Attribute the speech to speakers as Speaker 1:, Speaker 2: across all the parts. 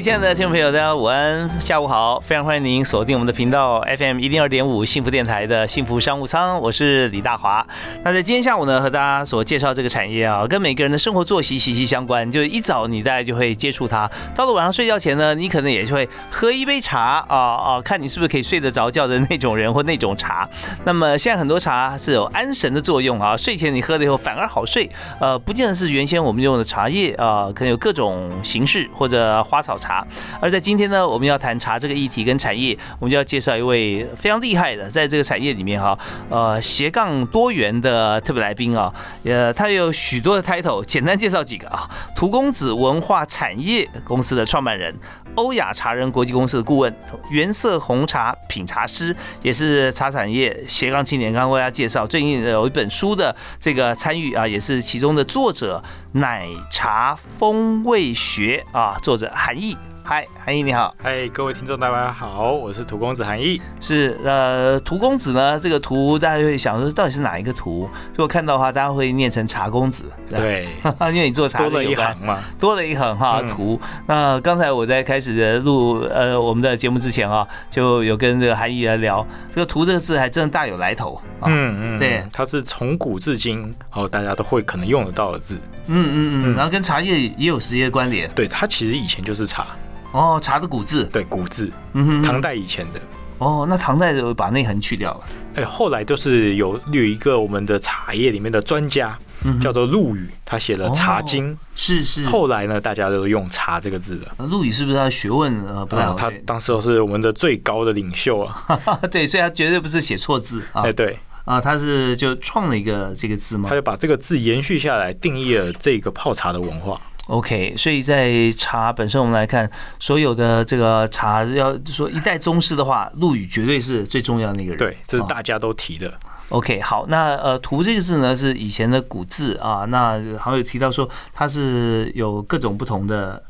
Speaker 1: 亲爱的听众朋友，大家午安，下午好，非常欢迎您锁定我们的频道 FM 一零二点五幸福电台的幸福商务舱，我是李大华。那在今天下午呢，和大家所介绍这个产业啊，跟每个人的生活作息息息相关。就一早你大概就会接触它，到了晚上睡觉前呢，你可能也会喝一杯茶啊啊，看你是不是可以睡得着觉的那种人或那种茶。那么现在很多茶是有安神的作用啊，睡前你喝了以后反而好睡。呃，不见得是原先我们用的茶叶啊，可能有各种形式或者花草。茶，茶而在今天呢，我们要谈茶这个议题跟产业，我们就要介绍一位非常厉害的，在这个产业里面哈，呃，斜杠多元的特别来宾啊，呃，他有许多的 title，简单介绍几个啊，涂公子文化产业公司的创办人，欧亚茶人国际公司的顾问，原色红茶品茶师，也是茶产业斜杠青年。刚刚为大家介绍，最近有一本书的这个参与啊，也是其中的作者，奶茶风味学啊，作者韩毅。嗨，韩毅你好。
Speaker 2: 嗨，各位听众大家好，我是涂公子韩毅。
Speaker 1: 是呃，涂公子呢，这个涂大家会想说到底是哪一个涂？如果看到的话，大家会念成茶公子。
Speaker 2: 对，
Speaker 1: 因为你做茶
Speaker 2: 多了一行嘛，
Speaker 1: 多了一行哈涂。那刚才我在开始的录呃我们的节目之前啊，就有跟这个韩毅来聊，这个涂这个字还真的大有来头。
Speaker 2: 嗯嗯，对，它是从古至今哦大家都会可能用得到的字。
Speaker 1: 嗯嗯嗯，然后跟茶叶也有直接关联。
Speaker 2: 对，它其实以前就是茶。
Speaker 1: 哦，茶的古字，
Speaker 2: 对古字，嗯哼，唐代以前的。
Speaker 1: 哦，那唐代就把内横去掉了。
Speaker 2: 哎，后来都是有有一个我们的茶叶里面的专家，叫做陆羽，他写了《茶经》。
Speaker 1: 是是。
Speaker 2: 后来呢，大家都用“茶”这个字的。
Speaker 1: 陆羽是不是他的学问呃不太好？
Speaker 2: 他当时是我们的最高的领袖啊。
Speaker 1: 对，所以他绝对不是写错字
Speaker 2: 啊。哎，对。
Speaker 1: 啊，他是就创了一个这个字嘛？
Speaker 2: 他就把这个字延续下来，定义了这个泡茶的文化。
Speaker 1: OK，所以在茶本身，我们来看所有的这个茶，要说一代宗师的话，陆羽绝对是最重要的那个人。
Speaker 2: 对，这是大家都提的。
Speaker 1: OK，好，那呃“图”这个字呢，是以前的古字啊。那好像有提到说，它是有各种不同的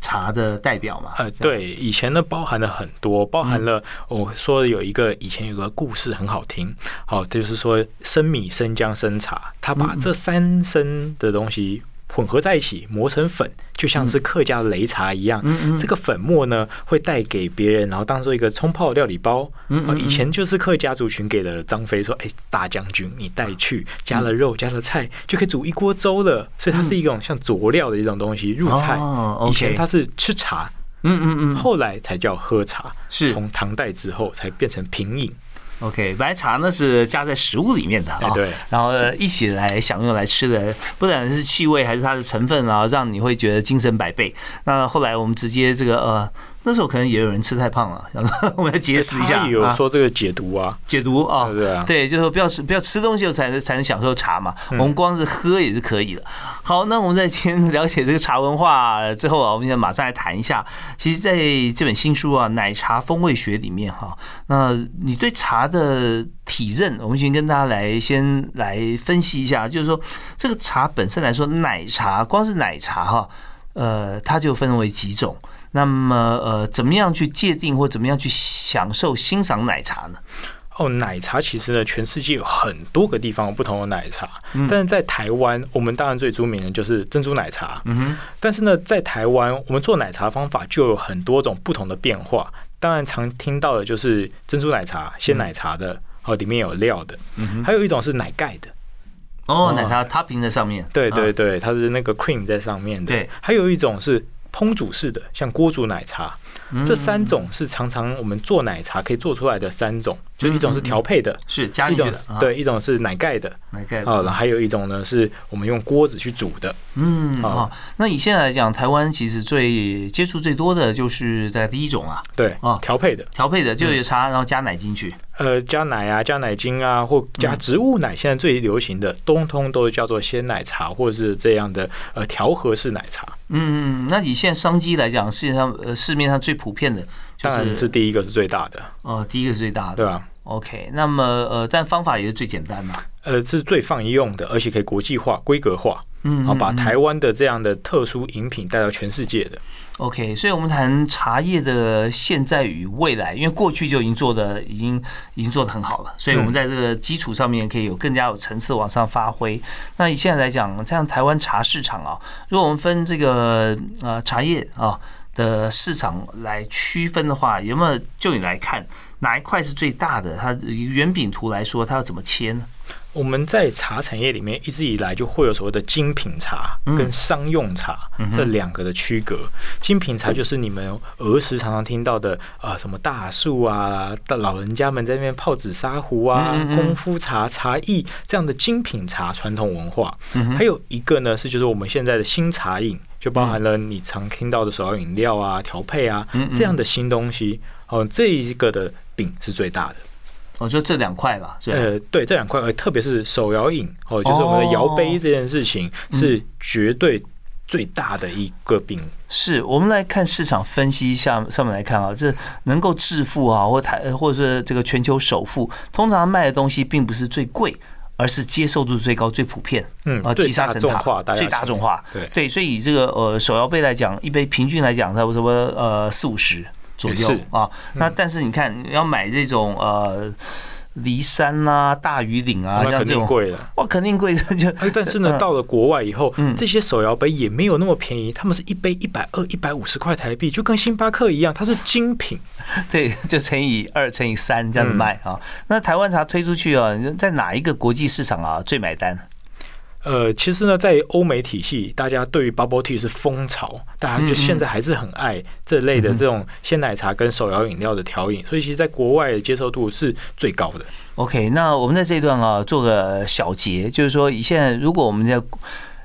Speaker 1: 茶的代表嘛？
Speaker 2: 呃，对，以前呢包含了很多，包含了我说有一个以前有个故事很好听，好，就是说生米、生姜、生茶，他把这三生的东西。混合在一起磨成粉，就像是客家的擂茶一样。这个粉末呢，会带给别人，然后当做一个冲泡料理包。以前就是客家族群给了张飞说：“哎，大将军，你带去，加了肉，加了菜，就可以煮一锅粥了。”所以它是一种像佐料的一种东西入菜。以前它是吃茶，嗯嗯嗯，后来才叫喝茶。是从唐代之后才变成品饮。
Speaker 1: OK，白茶呢是加在食物里面的啊，
Speaker 2: 对，
Speaker 1: 然后一起来享用来吃的，不管是气味还是它的成分啊，让你会觉得精神百倍。那后来我们直接这个呃。那时候可能也有人吃太胖了，想说 我们要节食一下。
Speaker 2: 有说这个解毒啊，
Speaker 1: 解毒啊，
Speaker 2: 对啊，
Speaker 1: 对，就是说不要吃不要吃东西才能才能享受茶嘛。我们光是喝也是可以的。好，那我们在先了解这个茶文化之后啊，我们现在马上来谈一下。其实在这本新书啊《奶茶风味学》里面哈，那你对茶的体认，我们先跟大家来先来分析一下，就是说这个茶本身来说，奶茶光是奶茶哈，呃，它就分为几种。那么，呃，怎么样去界定或怎么样去享受欣赏奶茶呢？
Speaker 2: 哦，奶茶其实呢，全世界有很多个地方有不同的奶茶，但是在台湾，我们当然最著名的就是珍珠奶茶。嗯哼。但是呢，在台湾，我们做奶茶方法就有很多种不同的变化。当然，常听到的就是珍珠奶茶、鲜奶茶的，哦，里面有料的。还有一种是奶盖的。
Speaker 1: 哦，奶茶它平在上面。
Speaker 2: 对对对，它是那个 cream 在上面的。
Speaker 1: 对。
Speaker 2: 还有一种是。烹煮式的，像锅煮奶茶，这三种是常常我们做奶茶可以做出来的三种就一种是调配的，
Speaker 1: 是加进去的
Speaker 2: 对，一种是奶盖的，
Speaker 1: 奶盖的。
Speaker 2: 哦，然后还有一种呢是我们用锅子去煮的，
Speaker 1: 嗯
Speaker 2: 哦
Speaker 1: 啊，那以现在来讲，台湾其实最接触最多的就是在第一种啊，
Speaker 2: 对
Speaker 1: 啊，
Speaker 2: 调配的，
Speaker 1: 调配的就
Speaker 2: 嗯
Speaker 1: 有茶，然后加奶进去。
Speaker 2: 呃，加奶啊，加奶精啊，或加
Speaker 1: 嗯。
Speaker 2: 植物奶，现在最流行的，通通都叫做鲜奶茶，或者是这样的呃调和式奶茶，
Speaker 1: 嗯，那以现在商机来讲，世界上呃市面上最普遍的就
Speaker 2: 当然
Speaker 1: 是
Speaker 2: 是第一个是最大的，
Speaker 1: 呃第一个是最大的，
Speaker 2: 对吧
Speaker 1: ？OK，那么呃，但方法也是最简单嘛。
Speaker 2: 呃，是最放一用的，而且可以国际化、规格化，
Speaker 1: 嗯
Speaker 2: 然后把
Speaker 1: 嗯
Speaker 2: 台湾的这样的特殊饮品带到全世界的。
Speaker 1: OK，所以我们谈茶叶的现在与未来，因为过去就已经做的已经已经做的很好了，所以我们在这个基础上面可以有更加有层次往上发挥。那以现在来讲，像台湾茶市场啊，如果我们分这个呃茶叶啊的市场来区分的话，有没有就你来看哪一块是最大的？它以圆饼图来说，它要怎么切呢？
Speaker 2: 我们在茶产业里面一直以来就会有所谓的精品茶
Speaker 1: 嗯
Speaker 2: 跟商用茶这两个的区隔。精品茶就是你们儿时常常听到的，呃，什么大树啊，大老人家们在那边泡紫砂壶啊功夫茶、茶艺这样的精品茶传统文化。
Speaker 1: 嗯
Speaker 2: 还有一个呢是就是我们现在的新茶饮，就包含了你常听到的手摇饮料啊、调配啊这样的新东西。哦，这一个的饼是最大的。
Speaker 1: 我觉得这两块吧，是？
Speaker 2: 呃，对，这两块，呃，特别是手摇饮哦，就是我们的摇杯这件事情，是绝对最大的一个饼。
Speaker 1: 是我们来看市场分析一下上面来看啊，这能够致富啊，或台或者是这个全球首富，通常卖的东西并不是最贵，而是接受度最高、最普遍。啊，
Speaker 2: 嗯最
Speaker 1: 积沙神塔
Speaker 2: 化，
Speaker 1: 最大众化。
Speaker 2: 对
Speaker 1: 对，所以以这个呃手摇杯来讲，一杯平均来讲，差不多呃四五十左右啊。那但是你看，你要买这种呃骊山啊、大鱼岭啊，
Speaker 2: 那肯定贵了。
Speaker 1: 哇，肯定贵的就
Speaker 2: 哎，但是呢，到了国外以后
Speaker 1: 嗯，
Speaker 2: 这些手摇杯也没有那么便宜，他们是一杯一百二、一百五十块台币，就跟星巴克一样，它是精品。
Speaker 1: 对，就乘以二、乘以三这样子
Speaker 2: 嗯
Speaker 1: 卖啊。那台湾茶推出去啊，你在哪一个国际市场啊最买单？
Speaker 2: 呃，其实呢，在欧美体系，大家对于 bubble tea 是风潮，大家就
Speaker 1: 嗯嗯
Speaker 2: 现在还是很爱这类的这种鲜奶茶跟手摇饮料的调饮，所以其实在国外的接受度是最高的。
Speaker 1: OK，那我们在这一段啊做个小结，就是说以现在如果我们在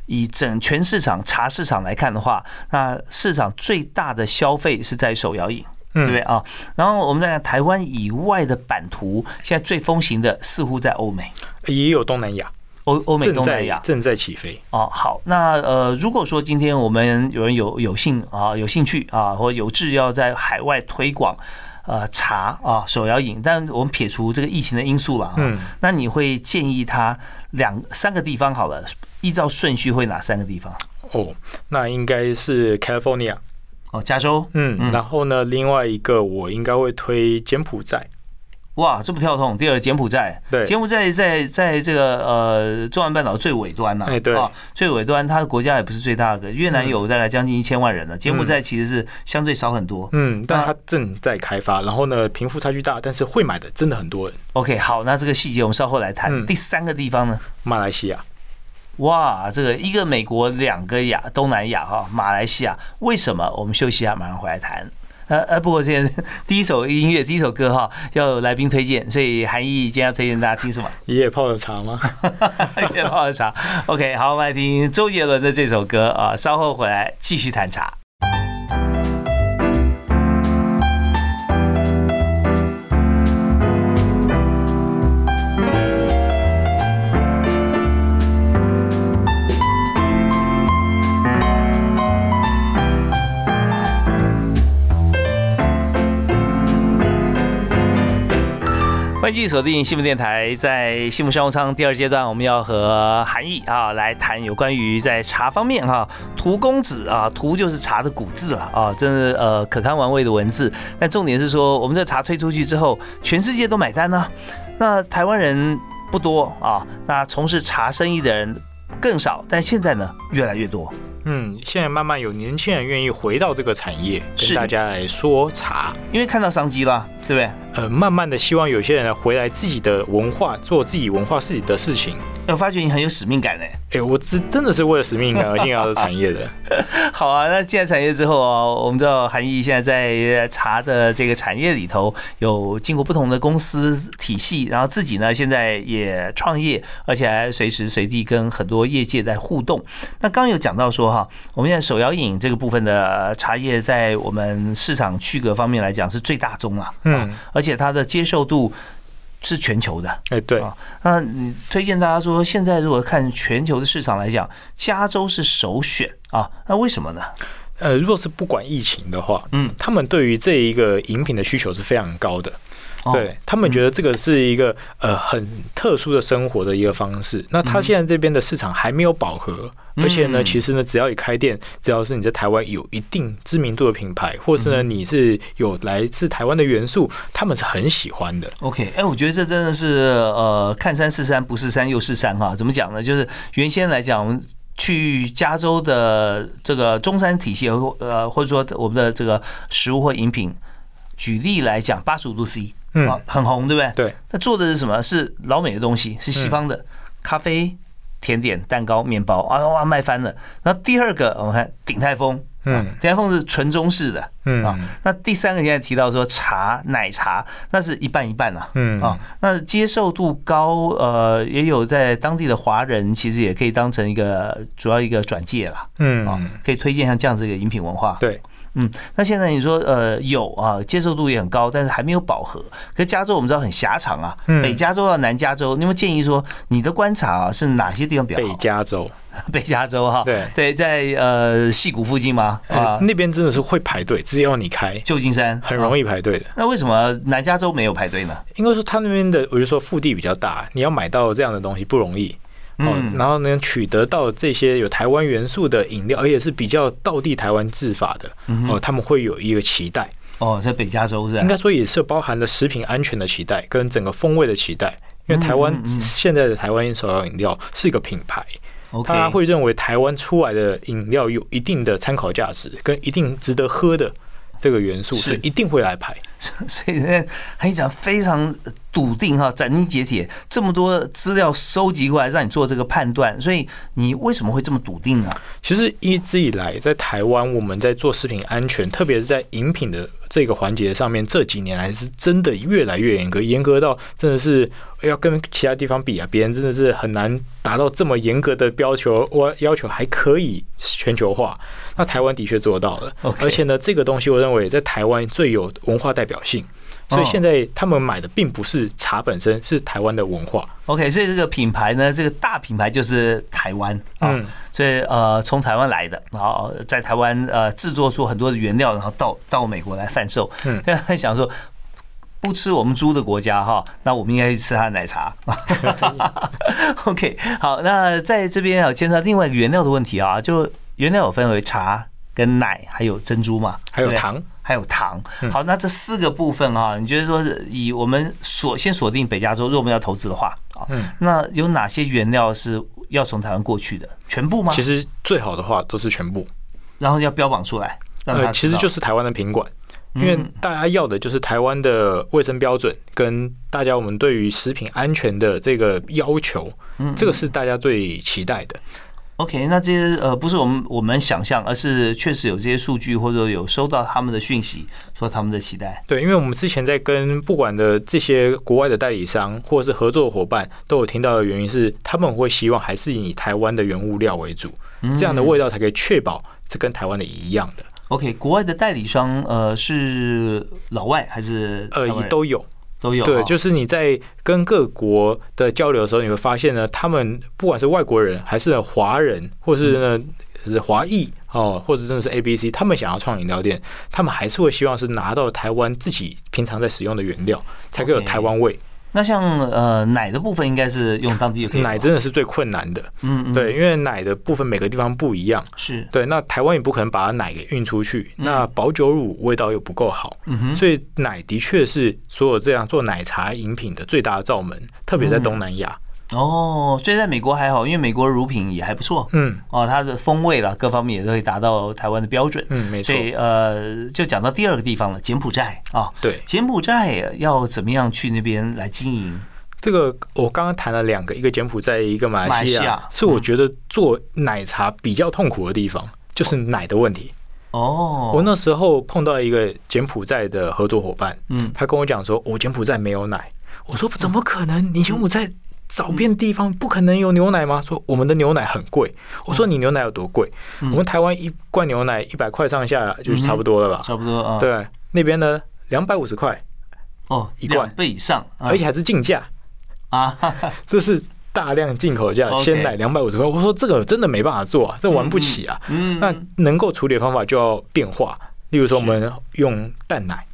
Speaker 1: 以整全市场茶市场来看的话，那市场最大的消费是在手摇饮。对不对啊？然后我们再看台湾以外的版图，现在最风行的似乎在欧美、
Speaker 2: 也有东南亚
Speaker 1: 欧欧美、
Speaker 2: 正
Speaker 1: 东南亚。
Speaker 2: 在正在起飞。
Speaker 1: 哦，好，那呃，如果说今天我们有人有有兴啊有兴趣啊，或有志要在海外推广呃茶啊手摇饮，但我们撇除这个疫情的因素了啊，
Speaker 2: 嗯
Speaker 1: 那你会建议他两三个地方好了，依照顺序会哪三个地方？
Speaker 2: 哦，那应该是 California。
Speaker 1: 哦，加州，
Speaker 2: 嗯，然后呢，另外一个我应该会推柬埔寨。
Speaker 1: 哇，这么跳动。第二，柬埔寨，
Speaker 2: 对
Speaker 1: 柬埔寨在在这个呃中南半岛最尾端呐、
Speaker 2: 哎对
Speaker 1: 啊，最尾端，它的国家也不是最大的，越南有大概将近一千万人了，柬埔寨其实是相对少很多。
Speaker 2: 嗯，但它正在开发，然后呢，贫富差距大，但是会买的真的很多人。
Speaker 1: OK，好，那这个细节我们稍后来谈。
Speaker 2: 嗯
Speaker 1: 第三个地方呢？
Speaker 2: 马来西亚，
Speaker 1: 哇，这个一个美国，两个亚东南亚哈，马来西亚，为什么？我们休息一下，马上回来谈。呃呃，不过现在第一首音乐，第一首歌哈，要有来宾推荐，所以韩毅今天要推荐大家听什么？
Speaker 2: 爷爷泡的茶吗？
Speaker 1: 夜泡的茶。OK，好，我们来听周杰伦的这首歌啊，稍后回来继续谈茶。欢迎继续锁定新闻电台，在幸福商务舱第二阶段，我们要和韩毅啊来谈有关于在茶方面哈，图公子啊，图就是茶的古字了啊，真是呃可堪玩味的文字。但重点是说，我们这茶推出去之后，全世界都买单呢、那台湾人不多啊，那从事茶生意的人更少，但现在呢越来越多。
Speaker 2: 嗯，现在慢慢有年轻人愿意回到这个产业，跟大家来说茶。
Speaker 1: 因为看到商机了，对不对？
Speaker 2: 呃，慢慢的希望有些人回来自己的文化，做自己文化自己的事情。
Speaker 1: 我发觉你很有使命感呢。
Speaker 2: 哎，我真真的是为了使命感而进入这产业的。
Speaker 1: 好啊，那进来产业之后啊，我们知道韩毅现在在茶的这个产业里头有经过不同的公司体系，然后自己呢现在也创业，而且还随时随地跟很多业界在互动。那刚有讲到说哈，我们现在手摇饮这个部分的茶叶在我们市场区隔方面来讲是最大宗啊，嗯，而且它的接受度。是全球的，
Speaker 2: 哎，对
Speaker 1: 啊，那你推荐大家说，现在如果看全球的市场来讲，加州是首选啊，那为什么呢？
Speaker 2: 呃，如果是不管疫情的话，嗯，他们对于这一个饮品的需求是非常高的。对他们觉得这个是一个呃很特殊的生活的一个方式。那他现在这边的市场还没有饱和，而且呢，其实呢，只要你开店，只要是你在台湾有一定知名度的品牌，或是呢你是有来自台湾的元素，他们是很喜欢的。
Speaker 1: OK，哎，我觉得这真的是呃看山是山，不是山又是山哈。怎么讲呢？就是原先来讲，我们去加州的这个中山体系，呃，或者说我们的这个食物或饮品，举例来讲，八十五度 C。嗯，很红，对不对？
Speaker 2: 对。
Speaker 1: 那做的是什么？是老美的东西，是西方的咖啡、甜点、蛋糕、面包啊，哇，卖翻了。那第二个，我们看鼎泰丰，嗯，鼎泰丰是纯中式的，嗯啊。那第三个现在提到说茶、奶茶，那是一半一半啊，嗯啊。那接受度高，呃，也有在当地的华人，其实也可以当成一个主要一个转介了，嗯啊，可以推荐像这样子一个饮品文化，
Speaker 2: 对。
Speaker 1: 嗯，那现在你说呃有啊，接受度也很高，但是还没有饱和。可加州我们知道很狭长啊，北加州到南加州，你有建议说你的观察啊是哪些地方比较
Speaker 2: 好？北加州，
Speaker 1: 北加州哈，
Speaker 2: 对
Speaker 1: 对，在呃西谷附近吗？
Speaker 2: 啊，那边真的是会排队，只要你开
Speaker 1: 旧金山
Speaker 2: 很容易排队的。
Speaker 1: 那为什么南加州没有排队呢？
Speaker 2: 应该说他那边的，我就说腹地比较大，你要买到这样的东西不容易。哦，然后呢，取得到这些有台湾元素的饮料，而且是比较道地台湾制法的，哦，他们会有一个期待。
Speaker 1: 哦，在北加州是？
Speaker 2: 应该说也是包含了食品安全的期待跟整个风味的期待，因为台湾现在的台湾手摇饮料是一个品牌，他会认为台湾出来的饮料有一定的参考价值跟一定值得喝的。这个元素是一定会来排，
Speaker 1: 所以呢，韩议长非常笃定哈，斩钉截铁，这么多资料收集过来让你做这个判断，所以你为什么会这么笃定呢？
Speaker 2: 其实一直以来在台湾，我们在做食品安全，特别是在饮品的这个环节上面，这几年来是真的越来越严格，严格到真的是要跟其他地方比啊，别人真的是很难达到这么严格的要求，我要求还可以全球化。那台湾的确做到了，而且呢，这个东西我认为在台湾最有文化代表性，所以现在他们买的并不是茶本身，是台湾的文化。
Speaker 1: OK，所以这个品牌呢，这个大品牌就是台湾啊，所以呃，从台湾来的，然后在台湾呃制作出很多的原料，然后到到美国来贩售。嗯，现在想说不吃我们猪的国家哈，那我们应该去吃它的奶茶。OK，好，那在这边要牵涉另外一个原料的问题啊，就。原料有分为茶、跟奶，还有珍珠嘛，
Speaker 2: 还有糖，
Speaker 1: 还有糖。好，那这四个部分啊，你觉得说以我们锁先锁定北加州，如果我们要投资的话啊，那有哪些原料是要从台湾过去的？全部吗？
Speaker 2: 其实最好的话都是全部，
Speaker 1: 然后要标榜出来。
Speaker 2: 呃，其实就是台湾的品管，因为大家要的就是台湾的卫生标准，跟大家我们对于食品安全的这个要求，这个是大家最期待的。
Speaker 1: OK，那这些呃不是我们我们想象，而是确实有这些数据或者有收到他们的讯息，说他们的期待。
Speaker 2: 对，因为我们之前在跟不管的这些国外的代理商或者是合作伙伴都有听到的原因是，他们会希望还是以台湾的原物料为主，这样的味道才可以确保这跟台湾的一样的。
Speaker 1: OK，国外的代理商呃是老外还是
Speaker 2: 呃都有。
Speaker 1: 都有
Speaker 2: 对，就是你在跟各国的交流的时候，你会发现呢，他们不管是外国人还是华人，或是呢是华裔哦，或者真的是 A B C，他们想要创饮料店，他们还是会希望是拿到台湾自己平常在使用的原料，才可以有台湾味。
Speaker 1: 那像呃奶的部分应该是用当地的，
Speaker 2: 奶真的是最困难的，嗯，对，因为奶的部分每个地方不一样，
Speaker 1: 是。
Speaker 2: 对。那台湾也不可能把奶给运出去，那保酒乳味道又不够好，嗯哼，所以奶的确是所有这样做奶茶饮品的最大的罩门，特别在东南亚。
Speaker 1: 哦，所以在美国还好，因为美国乳品也还不错。嗯，哦，它的风味啦，各方面也都会达到台湾的标准。
Speaker 2: 嗯，没错。
Speaker 1: 所以呃，就讲到第二个地方了，柬埔寨啊。
Speaker 2: 对，
Speaker 1: 柬埔寨要怎么样去那边来经营？
Speaker 2: 这个我刚刚谈了两个，一个柬埔寨，一个马来西亚，
Speaker 1: 马来西亚
Speaker 2: 是我觉得做奶茶比较痛苦的地方，就是奶的问题。
Speaker 1: 哦，
Speaker 2: 我那时候碰到一个柬埔寨的合作伙伴，
Speaker 1: 嗯
Speaker 2: 他跟我讲说，我柬埔寨没有奶。我说怎么可能？你柬埔寨找遍地方，不可能有牛奶吗？说我们的牛奶很贵。我说你牛奶有多贵？我们台湾一罐牛奶一百块上下就是差不多了吧？
Speaker 1: 差不多啊，，
Speaker 2: 对，那边呢两百五十块，
Speaker 1: 哦，
Speaker 2: 一罐。
Speaker 1: 两倍以上，啊。
Speaker 2: 而且还是进价，
Speaker 1: 啊，
Speaker 2: 这是大量进口价，鲜奶两百五十块。我说这个真的没办法做啊，这玩不起啊。
Speaker 1: 嗯，
Speaker 2: 那能够处理的方法就要变化，例如说我们用淡奶，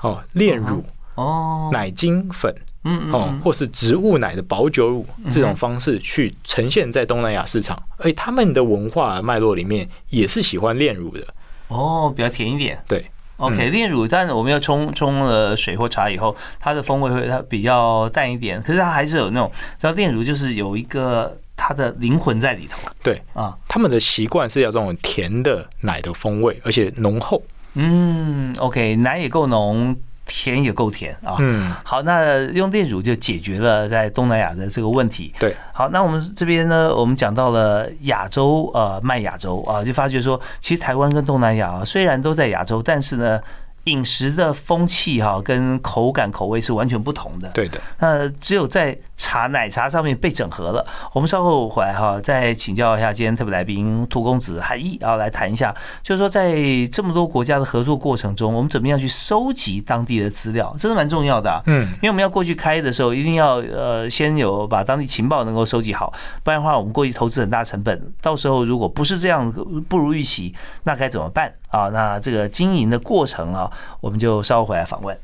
Speaker 2: 哦，炼乳、
Speaker 1: 哦，
Speaker 2: 奶精粉，
Speaker 1: 嗯嗯
Speaker 2: 哦，或是植物奶的保酒乳这种方式去呈现在东南亚市场，而且他们的文化脉络里面也是喜欢炼乳的，
Speaker 1: 哦，比较甜一点。
Speaker 2: 对。
Speaker 1: OK，炼乳，但是我们要冲冲了水或茶以后，它的风味会它比较淡一点，可是它还是有那种，知道炼乳就是有一个它的灵魂在里头
Speaker 2: 对，
Speaker 1: 啊。
Speaker 2: 他们的习惯是要这种甜的奶的风味，而且浓厚。
Speaker 1: 嗯，OK，奶也够浓，甜也够甜啊。
Speaker 2: 嗯，
Speaker 1: 好，那用炼乳就解决了在东南亚的这个问题。
Speaker 2: 对，
Speaker 1: 好，那我们这边呢，我们讲到了亚洲，呃，卖亚洲啊，就发觉说，其实台湾跟东南亚啊，虽然都在亚洲，但是呢，饮食的风气哈、跟口感口味是完全不同的。
Speaker 2: 对的。
Speaker 1: 那只有在茶奶茶上面被整合了。我们稍后回来哈，再请教一下今天特别来宾涂公子韩毅啊，来谈一下，就是说在这么多国家的合作过程中，我们怎么样去收集当地的资料，这是蛮重要的、啊。
Speaker 2: 嗯，
Speaker 1: 因为我们要过去开的时候，一定要呃先有把当地情报能够收集好，不然的话我们过去投资很大成本，到时候如果不是这样不如预期，那该怎么办啊？那这个经营的过程啊，我们就稍后回来访问。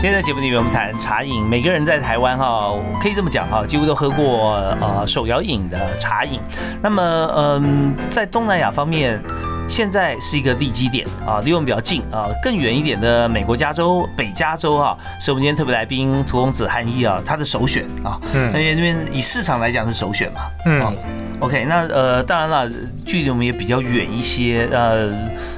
Speaker 1: 今天在节目里面，我们谈茶饮。每个人在台湾哈，可以这么讲哈，几乎都喝过呃手摇饮的茶饮。那么，嗯，在东南亚方面，现在是一个地基点啊，离我们比较近啊，更远一点的美国加州、北加州哈，是我们今天特别来宾涂公子汉一啊，他的首选啊，
Speaker 2: 嗯
Speaker 1: 因为那边以市场来讲是首选嘛，
Speaker 2: 嗯
Speaker 1: 啊 OK，那呃，当然了，距离我们也比较远一些，呃，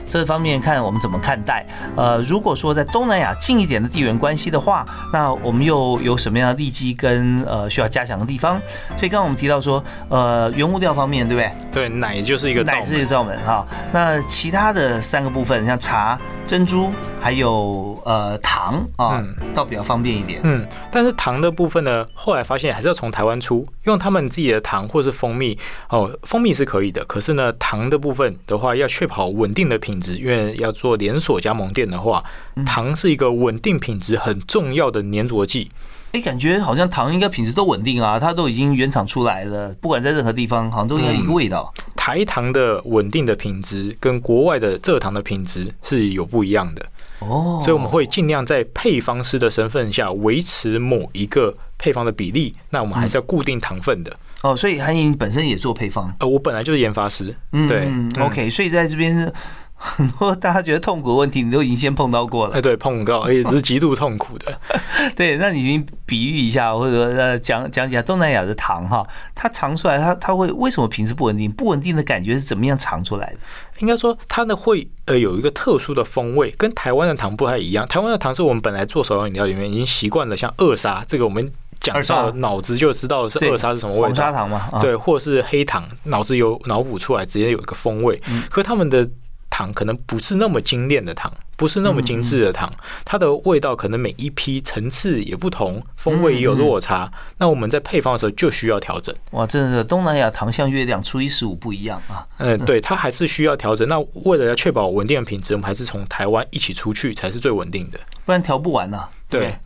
Speaker 1: 这方面看我们怎么看待。呃，如果说在东南亚近一点的地缘关系的话，那我们又有什么样的利基跟呃需要加强的地方？所以刚刚我们提到说，呃，原物料方面，对不对？
Speaker 2: 对，奶就是一个。
Speaker 1: 奶是一个罩门哈。那其他的三个部分，像茶、珍珠还有呃糖啊
Speaker 2: 嗯，
Speaker 1: 倒比较方便一点。
Speaker 2: 嗯，但是糖的部分呢，后来发现还是要从台湾出，用他们自己的糖或是蜂蜜哦，蜂蜜是可以的，可是呢，糖的部分的话要确保稳定的品质，因为要做连锁加盟店的话，糖是一个稳定品质很重要的粘着剂。
Speaker 1: 哎，感觉好像糖应该品质都稳定啊，它都已经原厂出来了，不管在任何地方，好像都应该一个味道。
Speaker 2: 台糖的稳定的品质跟国外的蔗糖的品质是有不一样的，
Speaker 1: 哦，
Speaker 2: 所以我们会尽量在配方师的身份下维持某一个配方的比例，那我们还是要固定糖分的。
Speaker 1: 哦，所以韩莹本身也做配方，
Speaker 2: 呃，我本来就是研发师，
Speaker 1: 嗯
Speaker 2: 对
Speaker 1: ，OK，所以在这边很多大家觉得痛苦的问题，你都已经先碰到过了
Speaker 2: 哎，
Speaker 1: 了。
Speaker 2: 对，碰到，而且只是极度痛苦的。
Speaker 1: 对，那你已经比喻一下，或者说呃讲讲解东南亚的糖哈，它尝出来它它会为什么品质不稳定？不稳定的感觉是怎么样尝出来的？
Speaker 2: 应该说，它呢会呃有一个特殊的风味，跟台湾的糖不太一样。台湾的糖是我们本来做手摇饮料里面已经习惯了，像二砂这个我们讲到脑子就知道是
Speaker 1: 对
Speaker 2: 二砂是什么味
Speaker 1: 红砂
Speaker 2: 道，
Speaker 1: 糖嘛，啊，
Speaker 2: 对，或是黑糖，脑子有脑补出来直接有一个风味。
Speaker 1: 嗯
Speaker 2: 可他们的糖可能不是那么精炼的糖，不是那么精致的糖，它的味道可能每一批层次也不同，风味也有落差。那我们在配方的时候就需要调整。
Speaker 1: 哇，真的是东南亚糖像月亮，初一十五不一样啊。
Speaker 2: 嗯，对，它还是需要调整。那为了要确保稳定的品质，我们还是从台湾一起出去才是最稳定的。
Speaker 1: 不然调不完呐、对不对。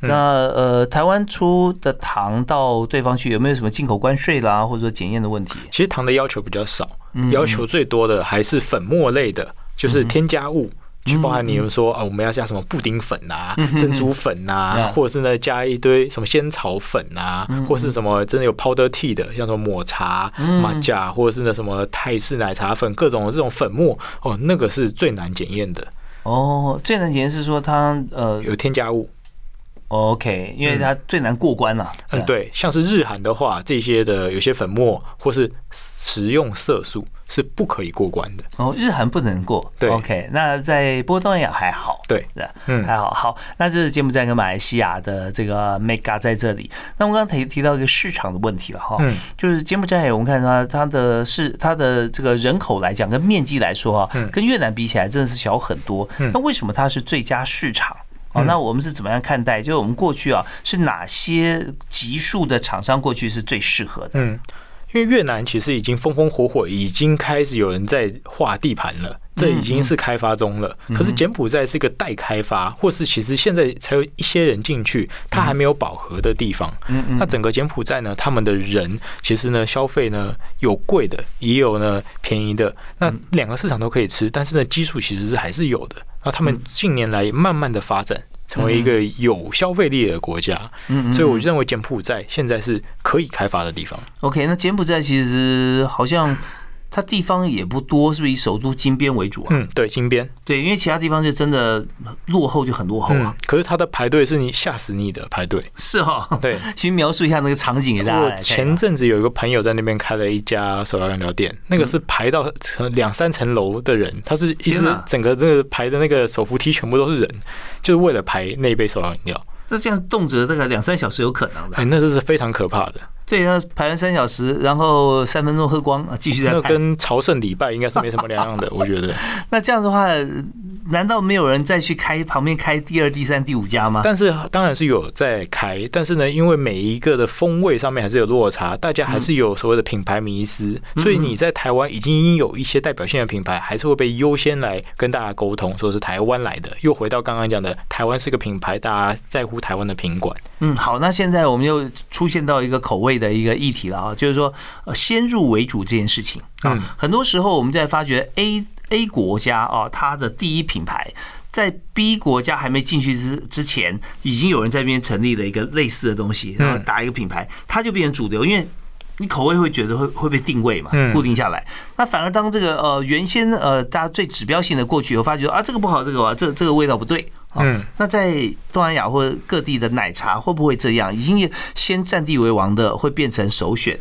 Speaker 1: 那呃，台湾出的糖到对方去，有没有什么进口关税啦，或者说检验的问题？
Speaker 2: 其实糖的要求比较少，
Speaker 1: 嗯。
Speaker 2: 要求最多的还是粉末类的，就是添加物。去包含你们说啊，我们要加什么布丁粉啊、珍珠粉啊
Speaker 1: 嗯，
Speaker 2: 或者是呢加一堆什么仙草粉啊，或是什么真的有 powder tea 的，像什么抹茶、
Speaker 1: 嗯。
Speaker 2: 马甲，或者是那什么泰式奶茶粉，各种这种粉末哦，那个是最难检验的，
Speaker 1: 哦，最难检验是说它呃
Speaker 2: 有添加物。
Speaker 1: OK，因为它最难过关了。
Speaker 2: 嗯，对，像是日韩的话，这些的有些粉末或是食用色素是不可以过关的。
Speaker 1: 哦，日韩不能过。
Speaker 2: 对
Speaker 1: ，OK，那在波东南亚还好。
Speaker 2: 对，
Speaker 1: 嗯，还好。好，那这是柬埔寨跟马来西亚的这个 mega 在这里。那我刚刚提提到一个市场的问题了哈，嗯，就是柬埔寨，我们看它它的是它的这个人口来讲，跟面积来说哈，跟越南比起来真的是小很多。那为什么它是最佳市场？哦，那我们是怎么样看待？就是我们过去啊，是哪些级数的厂商过去是最适合的？
Speaker 2: 嗯。因为越南其实已经风风火火，已经开始有人在划地盘了，这已经是开发中了。可是柬埔寨是一个待开发，或是其实现在才有一些人进去，它还没有饱和的地方。那整个柬埔寨呢，他们的人其实呢，消费呢有贵的，也有呢便宜的。那两个市场都可以吃，但是呢，基数其实是还是有的。那他们近年来慢慢的发展。成为一个有消费力的国家，嗯，所以我认为柬埔寨现在是可以开发的地方。
Speaker 1: OK，那柬埔寨其实好像。它地方也不多，是不是以首都金边为主啊？
Speaker 2: 嗯，对，金边。
Speaker 1: 对，因为其他地方就真的落后，就很落后啊。
Speaker 2: 可是它的排队是你吓死你的排队。
Speaker 1: 是哈。
Speaker 2: 对，
Speaker 1: 先描述一下那个场景给大家。我
Speaker 2: 前阵子有一个朋友在那边开了一家手摇饮料店，那个是排到两三层楼的人，他是一直整个这个排的那个手扶梯全部都是人，就是为了排那一杯手摇饮料。
Speaker 1: 那这样动辄大概两三小时有可能的。
Speaker 2: 哎，那这是非常可怕的。
Speaker 1: 对，那排完三小时，然后三分钟喝光啊，继续再
Speaker 2: 排。那跟朝圣礼拜应该是没什么两样的，我觉得。
Speaker 1: 那这样的话，难道没有人再去开旁边开第二、第三、第五家吗？
Speaker 2: 但是当然是有在开，但是呢，因为每一个的风味上面还是有落差，大家还是有所谓的品牌迷失，所以你在台湾已经有一些代表性的品牌，还是会被优先来跟大家沟通，说是台湾来的。又回到刚刚讲的，台湾是个品牌，大家在乎台湾的品管。
Speaker 1: 嗯，好，那现在我们又出现到一个口味的一个议题了啊，就是说，呃，先入为主这件事情啊，很多时候我们在发觉 A A 国家啊，它的第一品牌在 B 国家还没进去之之前，已经有人在那边成立了一个类似的东西，然后打一个品牌，它就变成主流，因为你口味会觉得会会被定位嘛，固定下来。那反而当这个呃原先呃大家最指标性的过去，我发觉啊这个不好，这个这这个味道不对。嗯，那在东南亚或者各地的奶茶会不会这样？已经先占地为王的，会变成首选？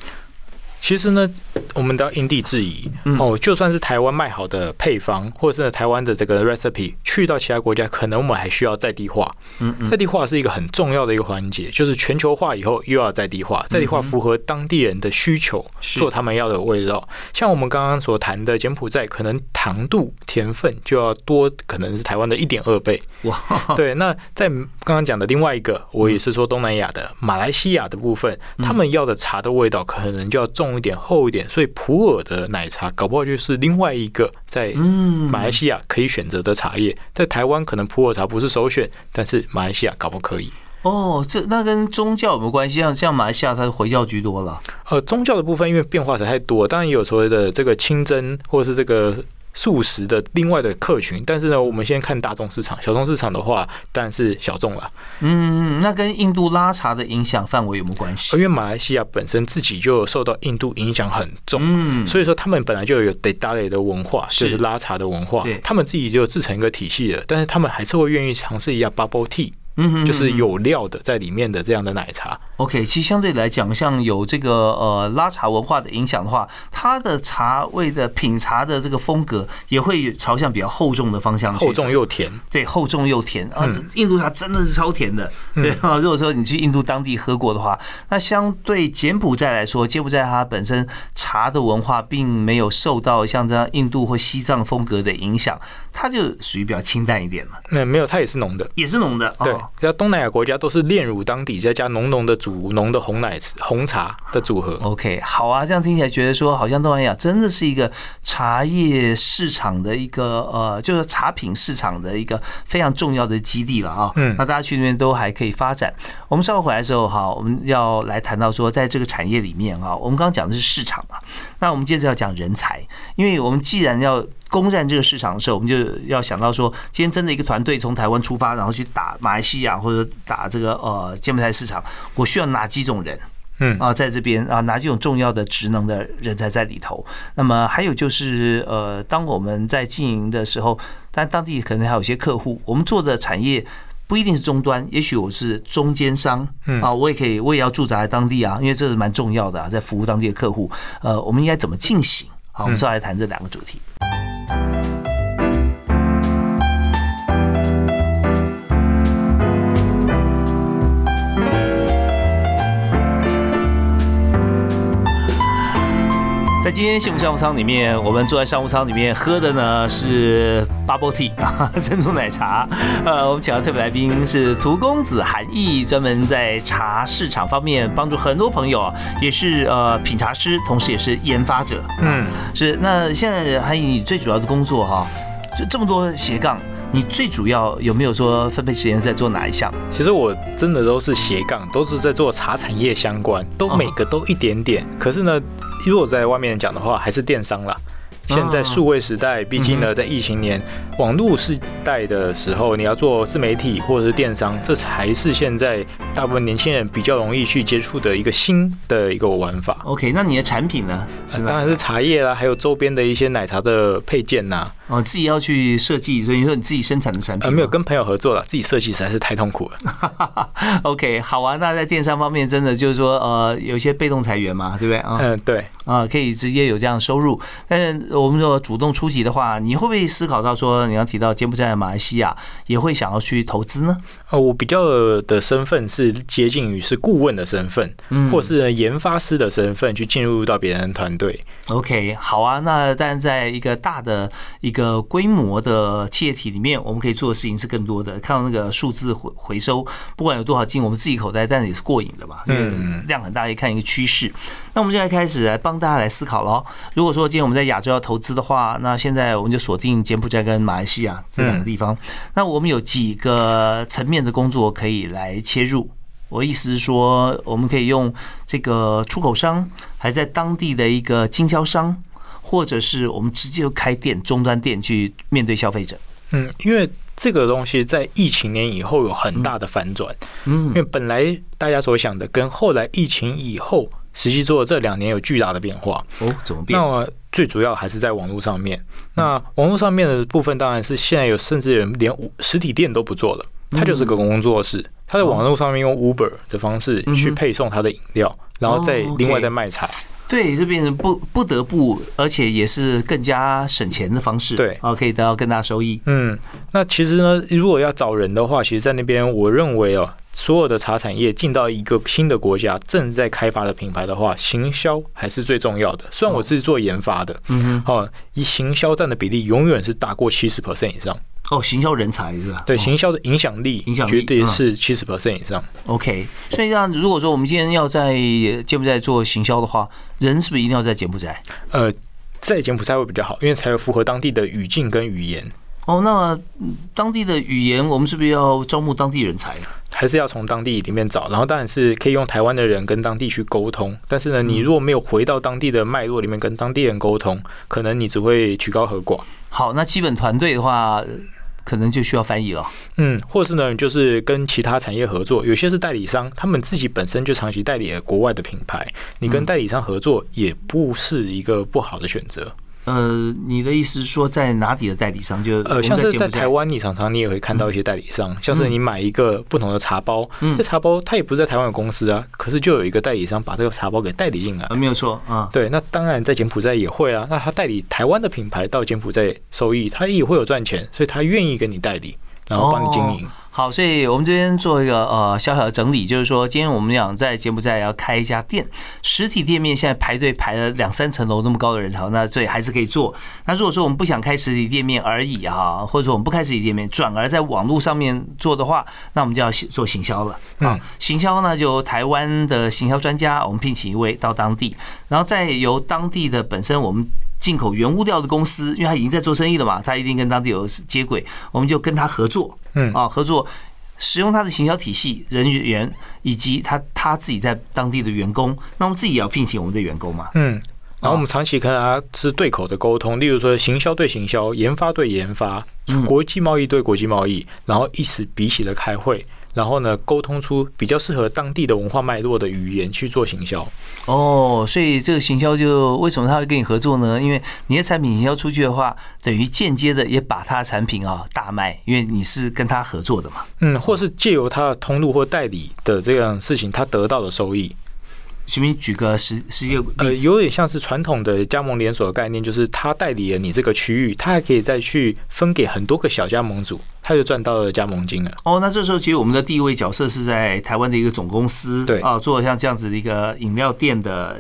Speaker 2: 其实呢，我们都要因地制宜哦。就算是台湾卖好的配方，或者是台湾的这个 recipe，去到其他国家，可能我们还需要在地化。嗯在地化是一个很重要的一个环节，就是全球化以后又要在地化，在地化符合当地人的需求，做他们要的味道。像我们刚刚所谈的柬埔寨，可能糖度、甜分就要多，可能是台湾的一点二倍。哇，对。那在刚刚讲的另外一个，我也是说东南亚的马来西亚的部分，他们要的茶的味道可能就要重。一点厚一点，所以普洱的奶茶搞不好就是另外一个在马来西亚可以选择的茶叶。在台湾可能普洱茶不是首选，但是马来西亚搞不可以。
Speaker 1: 哦，这那跟宗教有没有关系？像像马来西亚，它是回教居多了。
Speaker 2: 呃，宗教的部分因为变化实在太多，当然也有所谓的这个清真或者是这个。素食的另外的客群，但是呢，我们先看大众市场，小众市场的话，当然是小众了。
Speaker 1: 嗯，那跟印度拉茶的影响范围有没有关系？
Speaker 2: 因为马来西亚本身自己就受到印度影响很重，嗯，所以说他们本来就有 d 达雷的文化，就是拉茶的文化，他们自己就自成一个体系了，但是他们还是会愿意尝试一下 bubble tea。嗯，就是有料的在里面的这样的奶茶。
Speaker 1: OK，其实相对来讲，像有这个呃拉茶文化的影响的话，它的茶味的品茶的这个风格也会朝向比较厚重的方向。
Speaker 2: 厚重又甜，
Speaker 1: 对，厚重又甜啊！印度茶真的是超甜的，对啊。如果说你去印度当地喝过的话，那相对柬埔寨来说，柬埔寨它本身茶的文化并没有受到像这样印度或西藏风格的影响，它就属于比较清淡一点了。
Speaker 2: 那没有，它也是浓的，
Speaker 1: 也是浓的，
Speaker 2: 对。在东南亚国家都是炼乳当底，再加浓浓的煮浓的红奶红茶的组合。
Speaker 1: OK，好啊，这样听起来觉得说，好像东南亚真的是一个茶叶市场的一个呃，就是茶品市场的一个非常重要的基地了啊。嗯，那大家去那边都还可以发展。我们稍后回来的时候哈，我们要来谈到说，在这个产业里面啊，我们刚刚讲的是市场嘛，那我们接着要讲人才，因为我们既然要。攻占这个市场的时候，我们就要想到说，今天真的一个团队从台湾出发，然后去打马来西亚或者打这个呃柬埔寨市场，我需要哪几种人？嗯啊，在这边啊，哪几种重要的职能的人才在里头？那么还有就是呃，当我们在经营的时候，但当地可能还有一些客户，我们做的产业。不一定是终端，也许我是中间商啊，我也可以，我也要驻扎在当地啊，因为这是蛮重要的啊，在服务当地的客户。呃，我们应该怎么进行？好，我们稍后来谈这两个主题。在今天幸福商务舱里面，我们坐在商务舱里面喝的呢是 bubble tea 啊，珍珠奶茶。呃，我们请到特别来宾是涂公子韩毅，专门在茶市场方面帮助很多朋友，也是呃品茶师，同时也是研发者。嗯，是。那现在韩毅最主要的工作哈，就这么多斜杠。你最主要有没有说分配时间在做哪一项？
Speaker 2: 其实我真的都是斜杠，都是在做茶产业相关，都每个都一点点。可是呢，如果在外面讲的话，还是电商啦。现在数位时代，毕竟呢，在疫情年、网络时代的时候，你要做自媒体或者是电商，这才是现在大部分年轻人比较容易去接触的一个新的一个玩法。
Speaker 1: OK，那你的产品呢？
Speaker 2: 当然是茶叶啦，还有周边的一些奶茶的配件呐。
Speaker 1: 哦，自己要去设计，所以说你自己生产的产品？
Speaker 2: 呃，没有跟朋友合作了，自己设计实在是太痛苦了。
Speaker 1: OK，好啊。那在电商方面，真的就是说，呃，有一些被动裁员嘛，对不对？
Speaker 2: 嗯，对。
Speaker 1: 啊，可以直接有这样收入，但是我们说主动出击的话，你会不会思考到说，你要提到柬埔寨、马来西亚，也会想要去投资呢？
Speaker 2: 呃，我比较的身份是接近于是顾问的身份，或是研发师的身份，去进入到别人团队。
Speaker 1: OK，好啊。那但在一个大的一个规模的企业体里面，我们可以做的事情是更多的。看到那个数字回回收，不管有多少进我们自己口袋，但是也是过瘾的嘛，因为量很大，一看一个趋势。那我们现在开始来帮。帮大家来思考喽。如果说今天我们在亚洲要投资的话，那现在我们就锁定柬埔寨跟马来西亚这两个地方。那我们有几个层面的工作可以来切入。我意思是说，我们可以用这个出口商，还在当地的一个经销商，或者是我们直接就开店终端店去面对消费者。
Speaker 2: 嗯，因为这个东西在疫情年以后有很大的反转。嗯，因为本来大家所想的，跟后来疫情以后。实际做这两年有巨大的变化
Speaker 1: 哦，怎么变？
Speaker 2: 那么最主要还是在网络上面。那网络上面的部分，当然是现在有甚至人连实体店都不做了，他就是个工作室，他在网络上面用 Uber 的方式去配送他的饮料，然后再另外再卖茶。
Speaker 1: 对，这变成不不得不，而且也是更加省钱的方式。
Speaker 2: 对，
Speaker 1: 啊，可以得到更大收益。
Speaker 2: 嗯，那其实呢，如果要找人的话，其实，在那边，我认为哦，所有的茶产业进到一个新的国家，正在开发的品牌的话，行销还是最重要的。虽然我是做研发的，嗯哼，哦，以行销占的比例永远是大过七十 percent 以上。
Speaker 1: 哦，行销人才是吧？
Speaker 2: 对，行销的影响力，
Speaker 1: 影响
Speaker 2: 绝对是七十 percent 以上。
Speaker 1: OK，所以让如果说我们今天要在柬埔寨做行销的话，人是不是一定要在柬埔寨？
Speaker 2: 呃，在柬埔寨会比较好，因为才有符合当地的语境跟语言。
Speaker 1: 哦，那当地的语言，我们是不是要招募当地人才？
Speaker 2: 还是要从当地里面找？然后当然是可以用台湾的人跟当地去沟通。但是呢，你如果没有回到当地的脉络里面跟当地人沟通，可能你只会曲高和寡。
Speaker 1: 好，那基本团队的话。可能就需要翻译了，
Speaker 2: 嗯，或是呢，就是跟其他产业合作，有些是代理商，他们自己本身就长期代理国外的品牌，你跟代理商合作也不是一个不好的选择。
Speaker 1: 呃，你的意思是说，在哪里的代理商？就
Speaker 2: 呃，像是在台湾，你常常你也会看到一些代理商，像是你买一个不同的茶包，这茶包它也不是在台湾的公司啊，可是就有一个代理商把这个茶包给代理进来，
Speaker 1: 没有错啊。
Speaker 2: 对，那当然在柬埔寨也会啊，那他代理台湾的品牌到柬埔寨收益，他也会有赚钱，所以他愿意跟你代理，然后帮你经营。
Speaker 1: 好，所以我们这边做一个呃小小的整理，就是说，今天我们想在柬埔寨要开一家店，实体店面现在排队排了两三层楼那么高的人潮，那这还是可以做。那如果说我们不想开实体店面而已哈，或者说我们不开实体店面，转而在网络上面做的话，那我们就要做行销了啊。行销呢，就台湾的行销专家，我们聘请一位到当地，然后再由当地的本身我们。进口原物料的公司，因为他已经在做生意了嘛，他一定跟当地有接轨，我们就跟他合作，嗯。啊，合作使用他的行销体系、人员以及他他自己在当地的员工，那我们自己也要聘请我们的员工嘛，
Speaker 2: 嗯，然后我们长期跟他是对口的沟通，例如说行销对行销、研发对研发、国际贸易对国际贸易，然后一起彼此的开会。然后呢，沟通出比较适合当地的文化脉络的语言去做行销。
Speaker 1: 哦，所以这个行销就为什么他会跟你合作呢？因为你的产品行销出去的话，等于间接的也把他的产品啊大卖，因为你是跟他合作的嘛。
Speaker 2: 嗯，或是借由他的通路或代理的这样事情，他得到的收益。
Speaker 1: 请你举个实实际
Speaker 2: 呃，有点像是传统的加盟连锁的概念，就是他代理了你这个区域，他还可以再去分给很多个小加盟主，他就赚到了加盟金了。
Speaker 1: 哦，那这时候其实我们的第一位角色是在台湾的一个总公司，
Speaker 2: 对
Speaker 1: 啊，做像这样子的一个饮料店的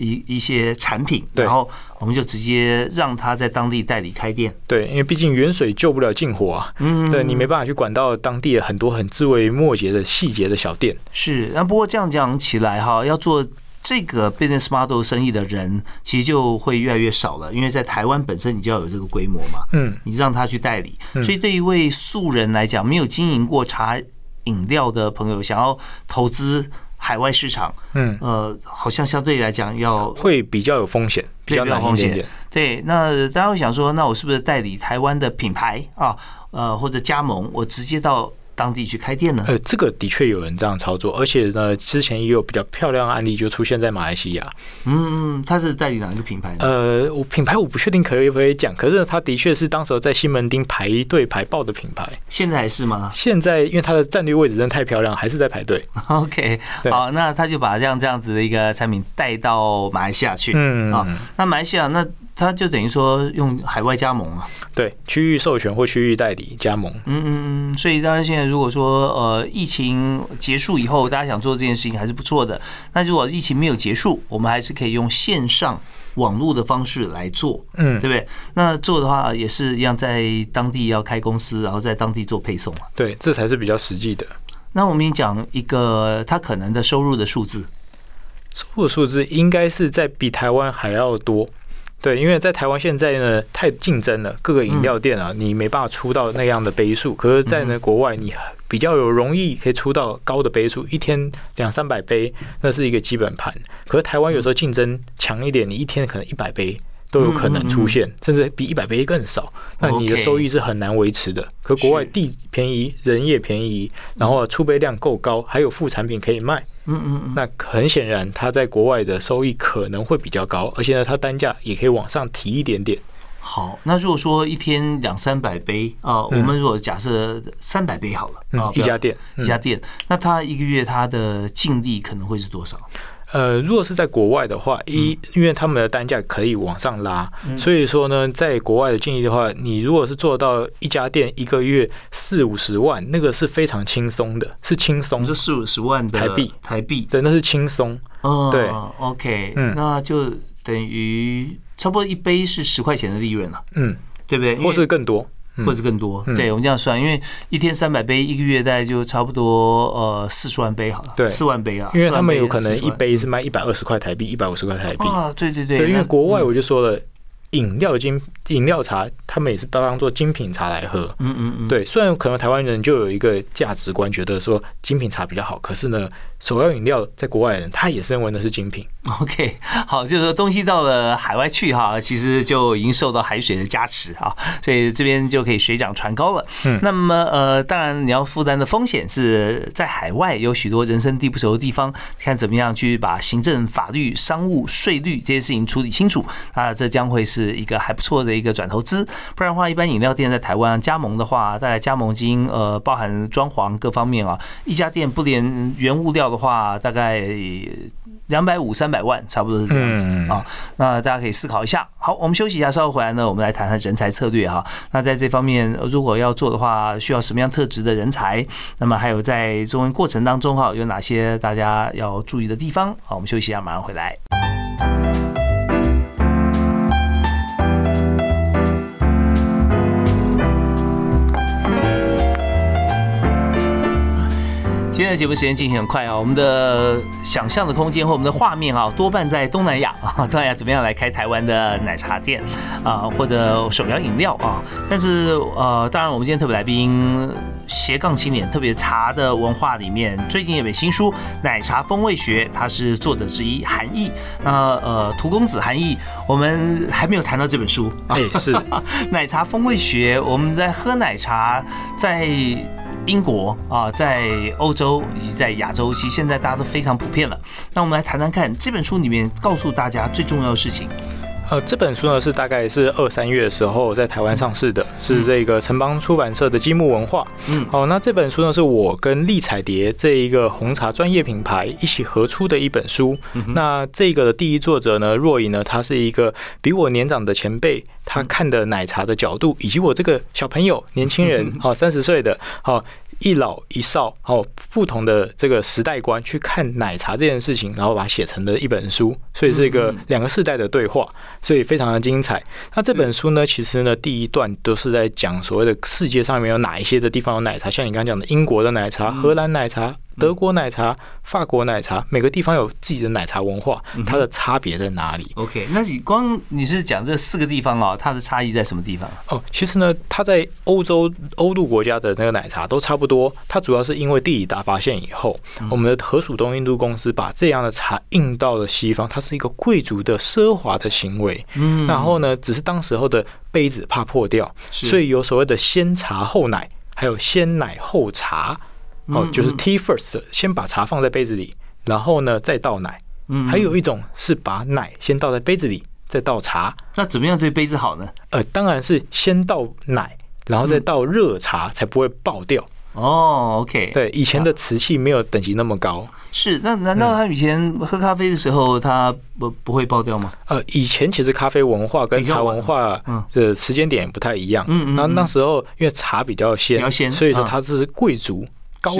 Speaker 1: 一一些产品，然后我们就直接让他在当地代理开店。
Speaker 2: 对，因为毕竟远水救不了近火啊，
Speaker 1: 嗯。
Speaker 2: 对你没办法去管到当地的很多很枝微末节的细节的小店。
Speaker 1: 是，那不过这样讲起来哈，要做这个 business model 生意的人，其实就会越来越少了，因为在台湾本身你就要有这个规模嘛，
Speaker 2: 嗯，
Speaker 1: 你让他去代理，所以对一位素人来讲，没有经营过茶饮料的朋友，想要投资海外市场，
Speaker 2: 嗯
Speaker 1: 呃，好像相对来讲要
Speaker 2: 会比较有风险，比较
Speaker 1: 有风险。对，那大家会想说，那我是不是代理台湾的品牌啊，呃，或者加盟，我直接到当地去开店呢？
Speaker 2: 呃，这个的确有人这样操作，而且呢，之前也有比较漂亮的案例就出现在马来西亚。
Speaker 1: 嗯嗯，他是代理哪一个品牌呢？
Speaker 2: 呃，我品牌我不确定可以不可以讲，可是它的确是当时候在西门町排队排爆的品牌。
Speaker 1: 现在还是吗
Speaker 2: 现在因为它的战略位置真的太漂亮，还是在排队。
Speaker 1: OK，好，那他就把这样这样子的一个产品带到马来西亚去。
Speaker 2: 嗯
Speaker 1: 啊，那马来西亚那他就等于说用海外加盟啊。
Speaker 2: 对，区域授权或区域代理加盟。
Speaker 1: 嗯嗯嗯，所以大家现在如果说呃疫情结束以后，大家想做这件事情还是不错的。那如果疫情没有结束，我们还是可以用线上网络的方式来做，
Speaker 2: 嗯
Speaker 1: 对，不对？那做的话也是一样，在当地要开公司，然后在当地做配送啊。
Speaker 2: 对，这才是比较实际的。
Speaker 1: 那我们讲一个他可能的收入的数字，
Speaker 2: 收入数字应该是在比台湾还要多。对，因为在台湾现在呢太竞争了，各个饮料店啊，你没办法出到那样的杯数。可是，在呢国外，你比较有容易可以出到高的杯数，一天两三百杯，那是一个基本盘。可是台湾有时候竞争强一点，你一天可能一百杯都有可能出现，甚至比一百杯更少。那你的收益是很难维持的。可国外地便宜，人也便宜，然后出杯量够高，还有副产品可以卖。
Speaker 1: 嗯嗯嗯，
Speaker 2: 那很显然，它在国外的收益可能会比较高，而且呢，它单价也可以往上提一点点。
Speaker 1: 好。那如果说一天两三百杯啊，我们如果假设三百杯好了啊
Speaker 2: 嗯，，一家店，
Speaker 1: 一家店，那他一个月他的净利可能会是多少？
Speaker 2: 呃，如果是在国外的话，一因为他们的单价可以往上拉，所以说呢，在国外的建议的话，你如果是做到一家店一个月四五十万，那个是非常轻松的，是轻松
Speaker 1: 们说四五十万的
Speaker 2: 台币
Speaker 1: 台币，
Speaker 2: 对，那是轻松。
Speaker 1: 哦，
Speaker 2: 对
Speaker 1: ，OK，
Speaker 2: 嗯
Speaker 1: 那就等于差不多一杯是十块钱的利润了，
Speaker 2: 嗯，
Speaker 1: 对不对？
Speaker 2: 或是更多。嗯。
Speaker 1: 或是更多，
Speaker 2: 嗯。
Speaker 1: 对我们这样算，因为一天三百杯，一个月大概就差不多呃四十万杯好了，
Speaker 2: 对。
Speaker 1: 四万杯啊，
Speaker 2: 因为他们有可能一杯是卖一百二十块台币，一百五十块台币。
Speaker 1: 啊，对对对，
Speaker 2: 对，因为国外
Speaker 1: 嗯。
Speaker 2: 我就说了，饮料精饮料茶，他们也是当做精品茶来喝。
Speaker 1: 嗯嗯嗯，
Speaker 2: 对，虽然可能台湾人就有一个价值观，觉得说精品茶比较好，可是呢，手摇饮料在国外人他也是认为那是精品。
Speaker 1: OK，好，就是说东西到了海外去哈，其实就已经受到海水的加持啊，所以这边就可以水涨船高了。
Speaker 2: 嗯
Speaker 1: 那么呃，当然你要负担的风险是在海外有许多人生地不熟的地方，看怎么样去把行政、法律、商务、税率这些事情处理清楚啊，这将会是一个还不错的一个转投资。不然的话，一般饮料店在台湾加盟的话，大概加盟金呃包含装潢各方面啊，一家店不连原物料的话，大概两百五三百万，差不多是这样子
Speaker 2: 嗯
Speaker 1: 啊。那大家可以思考一下。好，我们休息一下，稍后回来呢，我们来谈谈人才策略哈。那在这方面，呃如果要做的话，需要什么样特质的人才？那么还有在中文过程当中哈，有哪些大家要注意的地方？好，我们休息一下，马上回来。今天的节目时间进行很快啊，我们的想象的空间和我们的画面啊，多半在东南亚啊，东南亚怎么样来开台湾的奶茶店啊，或者手摇饮料啊？但是呃，当然我们今天特别来宾斜杠青年，特别茶的文化里面，最近有本新书《奶茶风味学》，他是作者之一韩毅。那呃，涂公子韩毅，我们还没有谈到这本书啊
Speaker 2: 哎、是，
Speaker 1: 奶茶风味学，我们在喝奶茶，在英国啊，在欧洲以及在亚洲，其实现在大家都非常普遍了。那我们来谈谈看这本书里面告诉大家最重要的事情。
Speaker 2: 呃，这本书呢是大概是二三月的时候在台湾上市的，是这个城邦出版社的积木文化。嗯，好，那这本书呢是我跟丽彩蝶这一个红茶专业品牌一起合出的一本书。那这个的第一作者呢，若隐呢，他是一个比我年长的前辈，他看的奶茶的角度，以及我这个小朋友年轻人，好三十岁的，好。一老一少，好，不同的这个时代观去看奶茶这件事情，然后把它写成了一本书，所以是一个两个世代的对话，所以非常的精彩。那这本书呢，其实呢，第一段都是在讲所谓的世界上面有哪一些的地方有奶茶，像你刚刚讲的英国的奶茶、荷兰奶茶。德国奶茶、法国奶茶，每个地方有自己的奶茶文化，它的差别在哪里
Speaker 1: ？OK，那你光你是讲这四个地方啊，它的差异在什么地方？
Speaker 2: 哦，其实呢，它在欧洲欧陆国家的那个奶茶都差不多，它主要是因为地理大发现以后，我们的荷属东印度公司把这样的茶印到了西方，它是一个贵族的奢华的行为。嗯，然后呢，只是当时候的杯子怕破掉，所以有所谓的先茶后奶，还有先奶后茶。哦，就是 tea first，先把茶放在杯子里，然后呢再倒奶。嗯，还有一种是把奶先倒在杯子里，再倒茶。
Speaker 1: 那怎么样对杯子好呢？
Speaker 2: 呃，当然是先倒奶，然后再倒热茶，才不会爆掉。
Speaker 1: 哦，OK。
Speaker 2: 对，以前的瓷器没有等级那么高。
Speaker 1: 是，那难道他以前喝咖啡的时候，他不不会爆掉吗？
Speaker 2: 呃，以前其实咖啡文化跟茶文化的时间点不太一样。嗯嗯。那那时候因为茶比较鲜，
Speaker 1: 比较鲜，
Speaker 2: 所以说它是贵族。高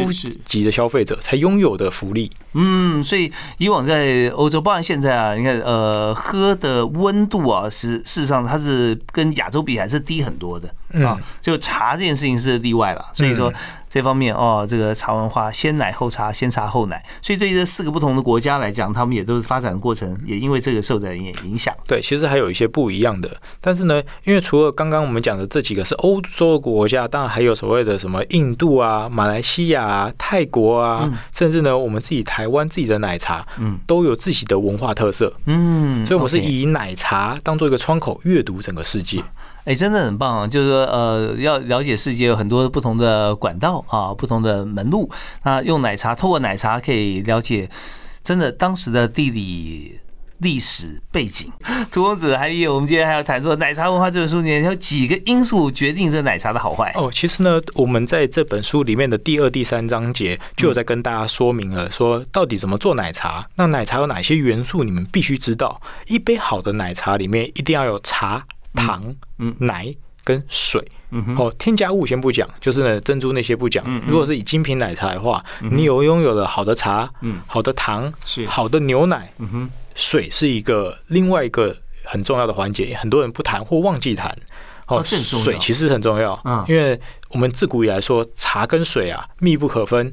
Speaker 2: 级的消费者才拥有的福利。
Speaker 1: 嗯，所以以往在欧洲，包含现在啊，你看，呃，喝的温度啊，是事实上它是跟亚洲比还是低很多的啊。就茶这件事情是例外了，所以说。这方面哦，这个茶文化先奶后茶，先茶后奶，所以对于这四个不同的国家来讲，他们也都是发展的过程，也因为这个受的影影响。
Speaker 2: 对，其实还有一些不一样的，但是呢，因为除了刚刚我们讲的这几个是欧洲国家，当然还有所谓的什么印度啊、马来西亚、泰国啊，甚至呢，我们自己台湾自己的奶茶，嗯，都有自己的文化特色，嗯，所以我们是以奶茶当做一个窗口，阅读整个世界。
Speaker 1: 哎，真的很棒啊！就是说，呃，要了解世界有很多不同的管道啊，不同的门路。那用奶茶，透过奶茶可以了解真的当时的地理历史背景。涂公子，还有我们今天还要谈说奶茶文化这本书里面有几个因素决定这奶茶的好坏。
Speaker 2: 哦，其实呢，我们在这本书里面的第二、第三章节就有在跟大家说明了，说到底怎么做奶茶。那奶茶有哪些元素，你们必须知道。一杯好的奶茶里面一定要有茶。糖、奶跟水，哦，添加物先不讲，就是呢珍珠那些不讲。如果是以精品奶茶的话，你有拥有了好的茶，嗯，好的糖，是。好的牛奶，水是一个另外一个很重要的环节，很多人不谈或忘记谈。
Speaker 1: 哦，水
Speaker 2: 其实很重要，嗯，因为我们自古以来说茶跟水啊密不可分，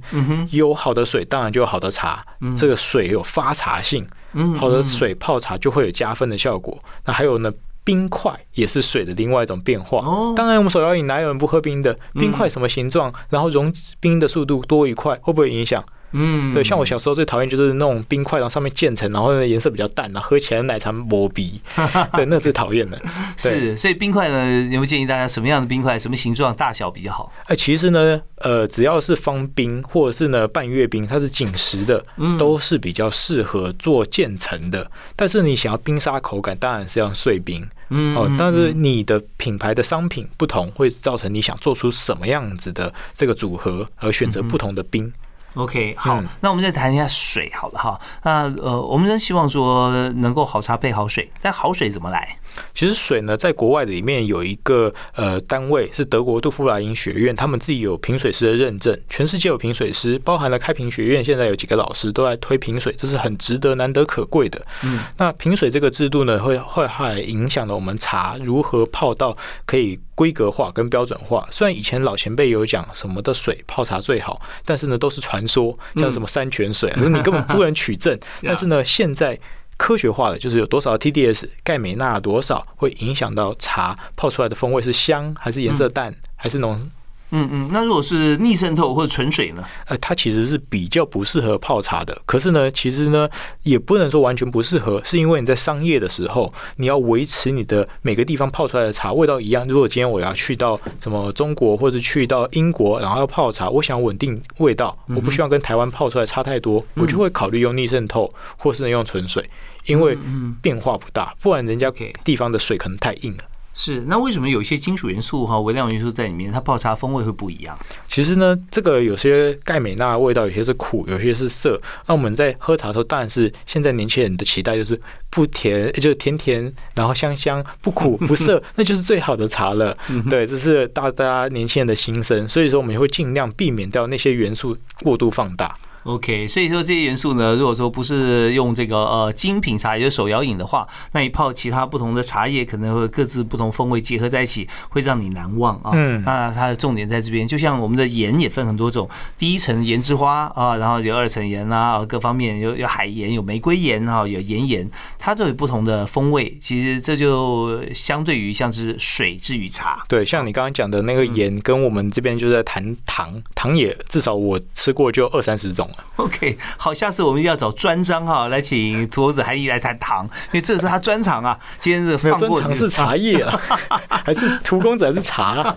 Speaker 2: 有好的水，当然就有好的茶，嗯，这个水有发茶性，嗯，好的水泡茶就会有加分的效果。那还有呢？冰块也是水的另外一种变化。哦，当然我们手摇饮哪有人不喝冰的？冰块什么形状，然后融冰的速度多一块，会不会影响？嗯，对，像我小时候最讨厌就是那种冰块，然后上面渐层，然后颜色比较淡，然后喝起来奶茶磨鼻，对，那最讨厌了。
Speaker 1: 是，所以冰块呢，有没有建议大家什么样的冰块，什么形状、大小比较好？
Speaker 2: 哎，其实呢，呃，只要是方冰或者是呢半月冰，它是紧实的，都是比较适合做渐层的。但是你想要冰沙口感，当然是要碎冰。嗯，哦，但是你的品牌的商品不同，会造成你想做出什么样子的这个组合，而选择不同的冰。
Speaker 1: OK，好，那我们再谈一下水，好了哈。那呃，我们真希望说能够好茶配好水，但好水怎么来？
Speaker 2: 其实水呢，在国外的里面有一个呃单位是德国杜夫莱因学院，他们自己有评水师的认证，全世界有评水师，包含了开平学院，现在有几个老师都在推评水，这是很值得、难得可贵的。嗯，那评水这个制度呢，会会还影响了我们茶如何泡到可以规格化跟标准化。虽然以前老前辈有讲什么的水泡茶最好，但是呢都是传说，像什么山泉水，你根本不能取证。但是呢，现在。科学化的就是有多少 TDS 钙镁钠多少会影响到茶泡出来的风味是香还是颜色淡还是浓
Speaker 1: 嗯嗯，那如果是逆渗透或者纯水呢？
Speaker 2: 呃，它其实是比较不适合泡茶的。可是呢，其实呢，也不能说完全不适合，是因为你在商业的时候，你要维持你的每个地方泡出来的茶味道一样。如果今天我要去到什么中国或者去到英国，然后要泡茶，我想稳定味道，我不希望跟台湾泡出来差太多，我就会考虑用逆渗透，或是用纯水，因为变化不大，不然人家地方的水可能太硬了。
Speaker 1: 是，那为什么有一些金属元素哈、微量元素在里面，它泡茶风味会不一样？
Speaker 2: 其实呢，这个有些钙镁钠味道，有些是苦，有些是涩。那我们在喝茶的时候，当然是现在年轻人的期待就是不甜，就是甜甜，然后香香，不苦 不涩，那就是最好的茶了。对，这是大家年轻人的心声，所以说我们也会尽量避免掉那些元素过度放大。
Speaker 1: OK，所以说这些元素呢，如果说不是用这个呃精品茶，也就是手摇饮的话，那你泡其他不同的茶叶，可能会各自不同风味结合在一起，会让你难忘啊。嗯，那它的重点在这边，就像我们的盐也分很多种，第一层盐之花啊，然后有二层盐啊，各方面有有海盐、有玫瑰盐啊，有岩盐，它都有不同的风味。其实这就相对于像是水之于茶。
Speaker 2: 对，像你刚刚讲的那个盐，跟我们这边就在谈糖，糖也至少我吃过就二三十种。
Speaker 1: OK，好，下次我们要找专章哈，来请涂公子韩毅来谈糖，因为这是他专长啊。今天是放
Speaker 2: 过是茶叶啊，还是涂公子还是茶？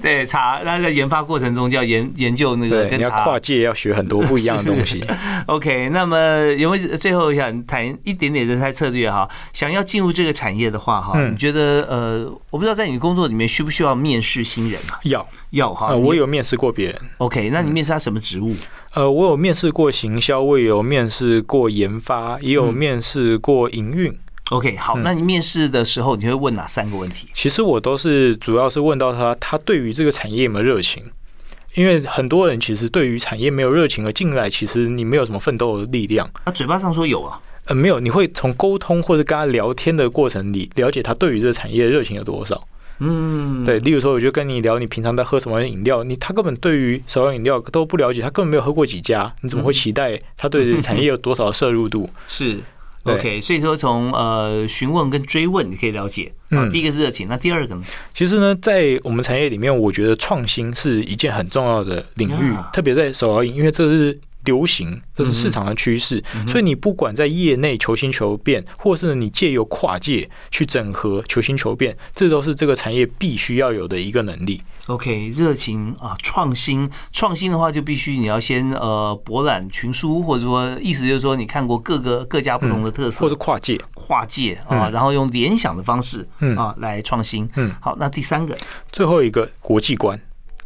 Speaker 1: 对，茶。那在研发过程中就要研研究那个跟
Speaker 2: 茶跨界要学很多不一样的东西。
Speaker 1: OK，那么有没有最后想谈一点点人才策略哈？想要进入这个产业的话哈，你觉得呃，我不知道在你工作里面需不需要面试新人啊？
Speaker 2: 要
Speaker 1: 要哈，
Speaker 2: 我有面试过别人。
Speaker 1: OK，那你面试他什么职务？
Speaker 2: 呃，我有面试过行销，我也有面试过研发，也有面试过营运。
Speaker 1: OK，好，那你面试的时候你会问哪三个问题？
Speaker 2: 其实我都是主要是问到他，他对于这个产业有没有热情？因为很多人其实对于产业没有热情而进来，其实你没有什么奋斗的力量。
Speaker 1: 他嘴巴上说有啊，
Speaker 2: 呃，没有，你会从沟通或者跟他聊天的过程里了解他对于这个产业热情有多少。嗯，对，例如说，我就跟你聊你平常在喝什么饮料，你他根本对于手摇饮料都不了解，他根本没有喝过几家，你怎么会期待他对产业有多少摄入度？
Speaker 1: 是，OK，所以说从呃询问跟追问你可以了解啊，第一个是热情，那第二个呢？
Speaker 2: 其实呢，在我们产业里面，我觉得创新是一件很重要的领域，特别在手摇饮，因为这是。流行，这是市场的趋势，所以你不管在业内求新求变，或是你借由跨界去整合求新求变，这都是这个产业必须要有的一个能力。
Speaker 1: OK，热情啊，创新，创新的话就必须你要先呃博览群书，或者说意思就是说你看过各个各家不同的特色，
Speaker 2: 或者跨界，
Speaker 1: 跨界啊，然后用联想的方式啊来创新。嗯，好，那第三个，
Speaker 2: 最后一个国际观。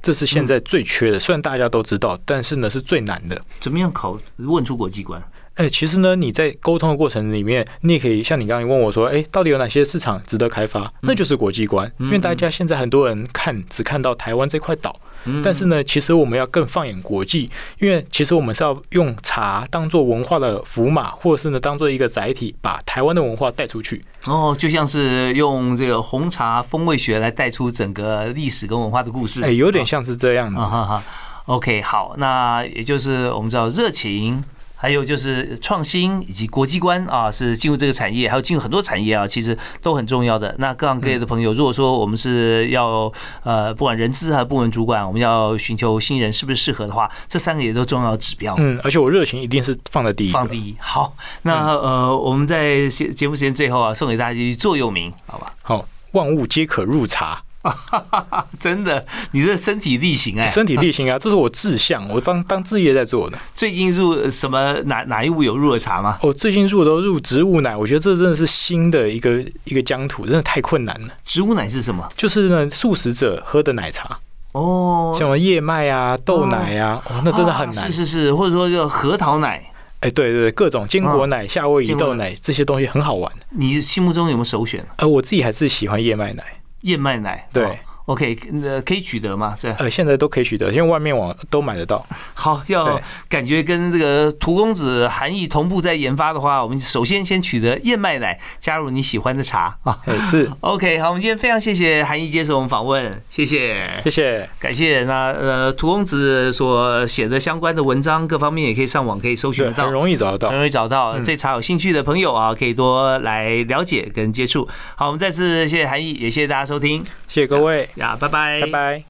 Speaker 2: 这是现在最缺的，虽然大家都知道，但是呢是最难的。
Speaker 1: 怎么样考问出国际观？
Speaker 2: 哎，其实呢，你在沟通的过程里面，你也可以像你刚刚问我说，哎，到底有哪些市场值得开发？那就是国际观，因为大家现在很多人看只看到台湾这块岛，但是呢，其实我们要更放眼国际，因为其实我们是要用茶当做文化的符码，或者是呢当做一个载体，把台湾的文化带出去。
Speaker 1: 哦，就像是用这个红茶风味学来带出整个历史跟文化的故事。
Speaker 2: 哎，有点像是这样子。
Speaker 1: OK，好，那也就是我们知道热情。还有就是创新以及国际观啊，是进入这个产业，还有进入很多产业啊，其实都很重要的。那各行各业的朋友，如果说我们是要呃，不管人资还是部门主管，我们要寻求新人是不是适合的话，这三个也都重要指标。
Speaker 2: 嗯，而且我热情一定是放在第一，
Speaker 1: 放第一。好，那呃，我们在节节目时间最后啊，送给大家一句座右铭，好吧？
Speaker 2: 好，万物皆可入茶。
Speaker 1: 真的，你这身体力行哎，
Speaker 2: 身体力行啊，这是我志向，我当当志业在做的。
Speaker 1: 最近入什么哪哪一物有入了茶吗？
Speaker 2: 我最近入都入植物奶，我觉得这真的是新的一个一个疆土，真的太困难了。
Speaker 1: 植物奶是什么？
Speaker 2: 就是呢，素食者喝的奶茶哦，像什么燕麦啊、豆奶啊，哦，那真的很难。
Speaker 1: 是是是，或者说叫核桃奶，
Speaker 2: 哎，对对，各种坚果奶、夏威夷豆奶这些东西很好玩。
Speaker 1: 你心目中有没有首选？
Speaker 2: 呃，我自己还是喜欢燕麦奶。
Speaker 1: 燕麦奶，
Speaker 2: 对
Speaker 1: ，OK，呃，可以取得吗？是，
Speaker 2: 呃，现在都可以取得，因为外面网都买得到。
Speaker 1: 好，要感觉跟这个涂公子含义同步在研发的话，我们首先先取得燕麦奶，加入你喜欢的茶啊。
Speaker 2: 是，
Speaker 1: OK，好，我们今天非常谢谢韩毅接受我们访问，谢谢，
Speaker 2: 谢谢，
Speaker 1: 感谢。那呃，涂公子所写的相关的文章，各方面也可以上网可以搜寻得到，
Speaker 2: 很容易找得到，
Speaker 1: 很容易找到。对茶有兴趣的朋友啊，可以多来了解跟接触。好，我们再次谢谢韩毅，也谢谢大家。收听，
Speaker 2: 谢谢各位
Speaker 1: 呀，拜拜，
Speaker 2: 拜拜。